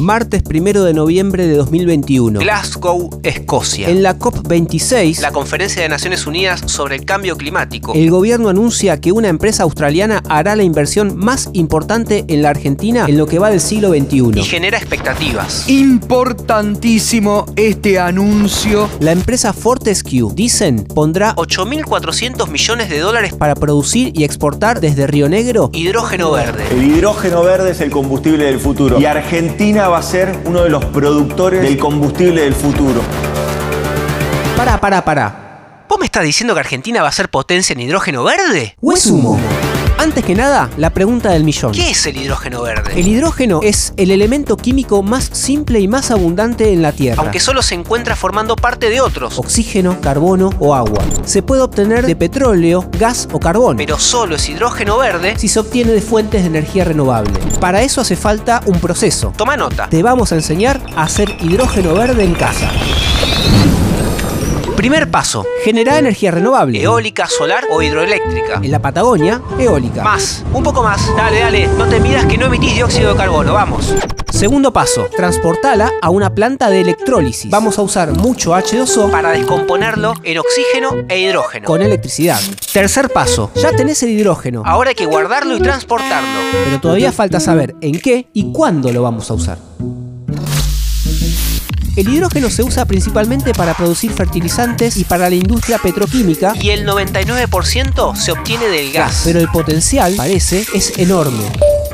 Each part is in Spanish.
Martes 1 de noviembre de 2021. Glasgow, Escocia. En la COP26, la Conferencia de Naciones Unidas sobre el Cambio Climático, el gobierno anuncia que una empresa australiana hará la inversión más importante en la Argentina en lo que va del siglo XXI. y genera expectativas. Importantísimo este anuncio. La empresa Fortescue, dicen, pondrá 8.400 millones de dólares para producir y exportar desde Río Negro hidrógeno verde. El hidrógeno verde es el combustible del futuro y Argentina va a ser uno de los productores del combustible del futuro. Pará, pará, pará. ¿Vos me estás diciendo que Argentina va a ser potencia en hidrógeno verde? ¿O es humo? Antes que nada, la pregunta del millón. ¿Qué es el hidrógeno verde? El hidrógeno es el elemento químico más simple y más abundante en la Tierra. Aunque solo se encuentra formando parte de otros. Oxígeno, carbono o agua. Se puede obtener de petróleo, gas o carbón. Pero solo es hidrógeno verde si se obtiene de fuentes de energía renovable. Para eso hace falta un proceso. Toma nota. Te vamos a enseñar a hacer hidrógeno verde en casa. Primer paso. Generar energía renovable. Eólica, solar o hidroeléctrica. En la Patagonia, eólica. Más. Un poco más. Dale, dale. No te midas que no emitís dióxido de carbono. Vamos. Segundo paso, transportala a una planta de electrólisis. Vamos a usar mucho H2O Para descomponerlo en oxígeno e hidrógeno. con electricidad. Tercer paso, ya tenés el hidrógeno, Ahora hay que guardarlo y transportarlo. pero todavía falta saber en qué y cuándo lo vamos a usar. El hidrógeno se usa principalmente para producir fertilizantes y para la industria petroquímica, Y el 99% se obtiene del gas. pero el potencial, parece, es enorme.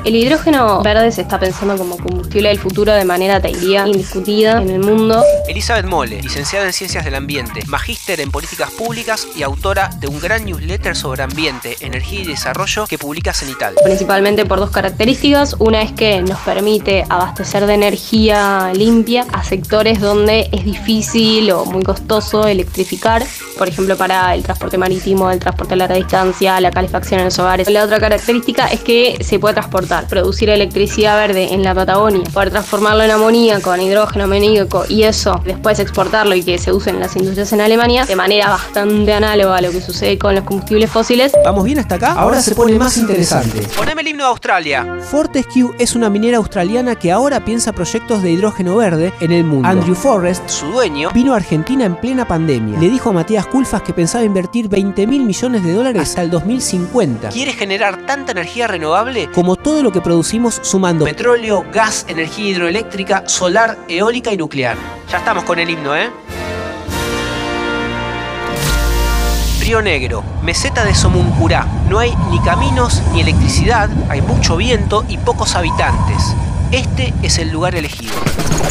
El hidrógeno verde se está pensando como combustible del futuro de manera, te diría, indiscutida en el mundo. Elizabeth Mole, licenciada en Ciencias del Ambiente, magíster en Políticas Públicas y autora de un gran newsletter sobre ambiente, energía y desarrollo que publica Cenital. Principalmente por dos características. Una es que nos permite abastecer de energía limpia a sectores donde es difícil o muy costoso electrificar. Por ejemplo, para el transporte marítimo, el transporte a larga distancia, la calefacción en los hogares. La otra característica es que se puede transportar, producir electricidad verde en la Patagonia, poder transformarlo en amoníaco, en hidrógeno amoníaco y eso después exportarlo y que se use en las industrias en Alemania de manera bastante análoga a lo que sucede con los combustibles fósiles. ¿Vamos bien hasta acá? Ahora se pone más interesante. Poneme el himno de Australia. Fortescue es una minera australiana que ahora piensa proyectos de hidrógeno verde en el mundo. Andrew Forrest Su dueño vino a Argentina en plena pandemia. Le dijo a Matías Culfas que pensaba invertir 20 mil millones de dólares hasta el 2050. quiere generar tanta energía renovable Como todo lo que producimos sumando Petróleo, gas, energía hidroeléctrica, solar, eólica y nuclear. Ya estamos con el himno, ¿eh? Río Negro, meseta de Somuncurá. No hay ni caminos ni electricidad, hay mucho viento y pocos habitantes. Este es el lugar elegido.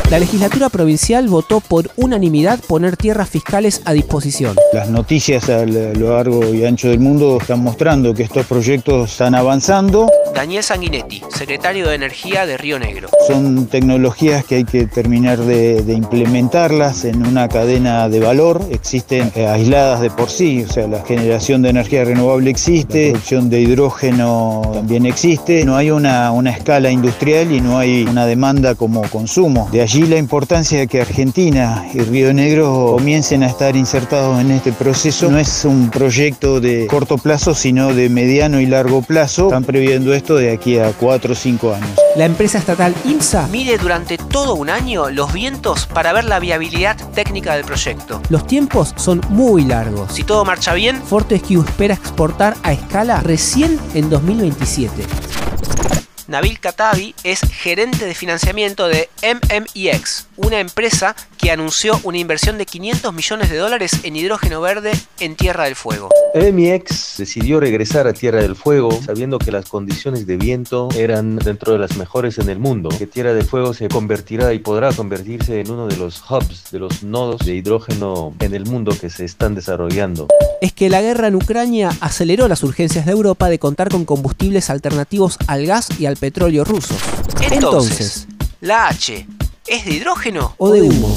La legislatura provincial votó por unanimidad poner tierras fiscales a disposición. Las noticias a lo largo y ancho del mundo están mostrando que estos proyectos están avanzando. Daniel Sanguinetti, secretario de Energía de Río Negro. Son tecnologías que hay que terminar de, implementarlas en una cadena de valor. Existen eh, aisladas de por sí, o sea, la generación de energía renovable existe, la producción de hidrógeno también existe. No hay una, una escala industrial y no hay una demanda como consumo. De allí la importancia de que Argentina y Río Negro comiencen a estar insertados en este proceso. No es un proyecto de corto plazo, sino de mediano y largo plazo. Están previendo esto de aquí a 4 o 5 años. La empresa estatal IMSA, Mide durante todo un año los vientos para ver la viabilidad técnica del proyecto. los tiempos son muy largos. Si todo marcha bien, Fortescue espera exportar a escala recién en 2027. Nabil Katabi es gerente de financiamiento de MMEX, una empresa que anunció una inversión de 500 millones de dólares en hidrógeno verde en Tierra del Fuego. MX decidió regresar a Tierra del Fuego sabiendo que las condiciones de viento eran dentro de las mejores en el mundo, que Tierra del Fuego se convertirá y podrá convertirse en uno de los hubs, de los nodos de hidrógeno en el mundo que se están desarrollando. Es que la guerra en Ucrania aceleró las urgencias de Europa de contar con combustibles alternativos al gas y al petróleo rusos. Entonces, la H, ¿es de hidrógeno? o de humo.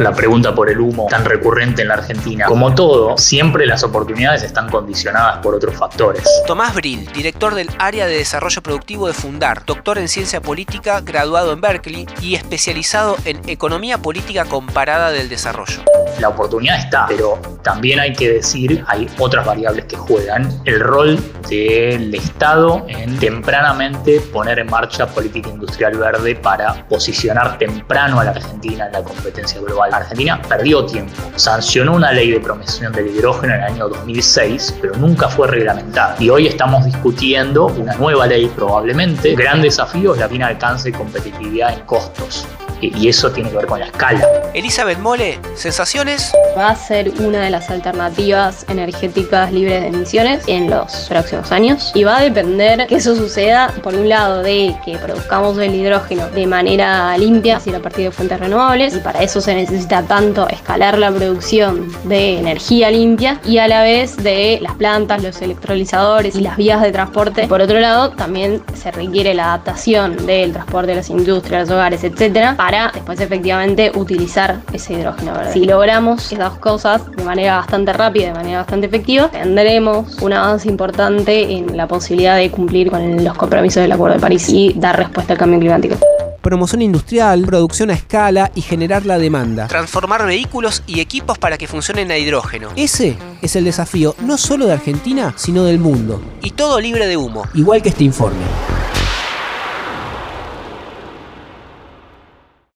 La pregunta por el humo tan recurrente en la Argentina. Como todo, siempre las oportunidades están condicionadas por otros factores. Tomás Brill, director del área de desarrollo productivo de Fundar, doctor en ciencia política, graduado en Berkeley y especializado en economía política comparada del desarrollo. La oportunidad está, pero también hay que decir, hay otras variables que juegan. El rol del Estado en tempranamente poner en marcha política industrial verde para posicionar temprano a la Argentina en la competencia global. Argentina perdió tiempo, sancionó una ley de promoción del hidrógeno en el año 2006, pero nunca fue reglamentada. Y hoy estamos discutiendo una nueva ley probablemente. Gran desafío es la bien alcance y competitividad en costos y eso tiene que ver con la escala. Elizabeth Mole, ¿sensaciones? Va a ser una de las alternativas energéticas libres de emisiones en los próximos años y va a depender que eso suceda, por un lado, de que produzcamos el hidrógeno de manera limpia, es decir, a partir de fuentes renovables, y para eso se necesita tanto escalar la producción de energía limpia y a la vez de las plantas, los electrolizadores y las vías de transporte. Por otro lado, también se requiere la adaptación del transporte de las industrias, los hogares, etcétera, para después efectivamente utilizar ese hidrógeno verde. Si logramos esas cosas de manera bastante rápida, de manera bastante efectiva, tendremos un avance importante en la posibilidad de cumplir con los compromisos del Acuerdo de París y dar respuesta al cambio climático promoción industrial, producción a escala y generar la demanda. Transformar vehículos y equipos para que funcionen a hidrógeno. Ese es el desafío no solo de Argentina, sino del mundo. Y todo libre de humo. Igual que este informe.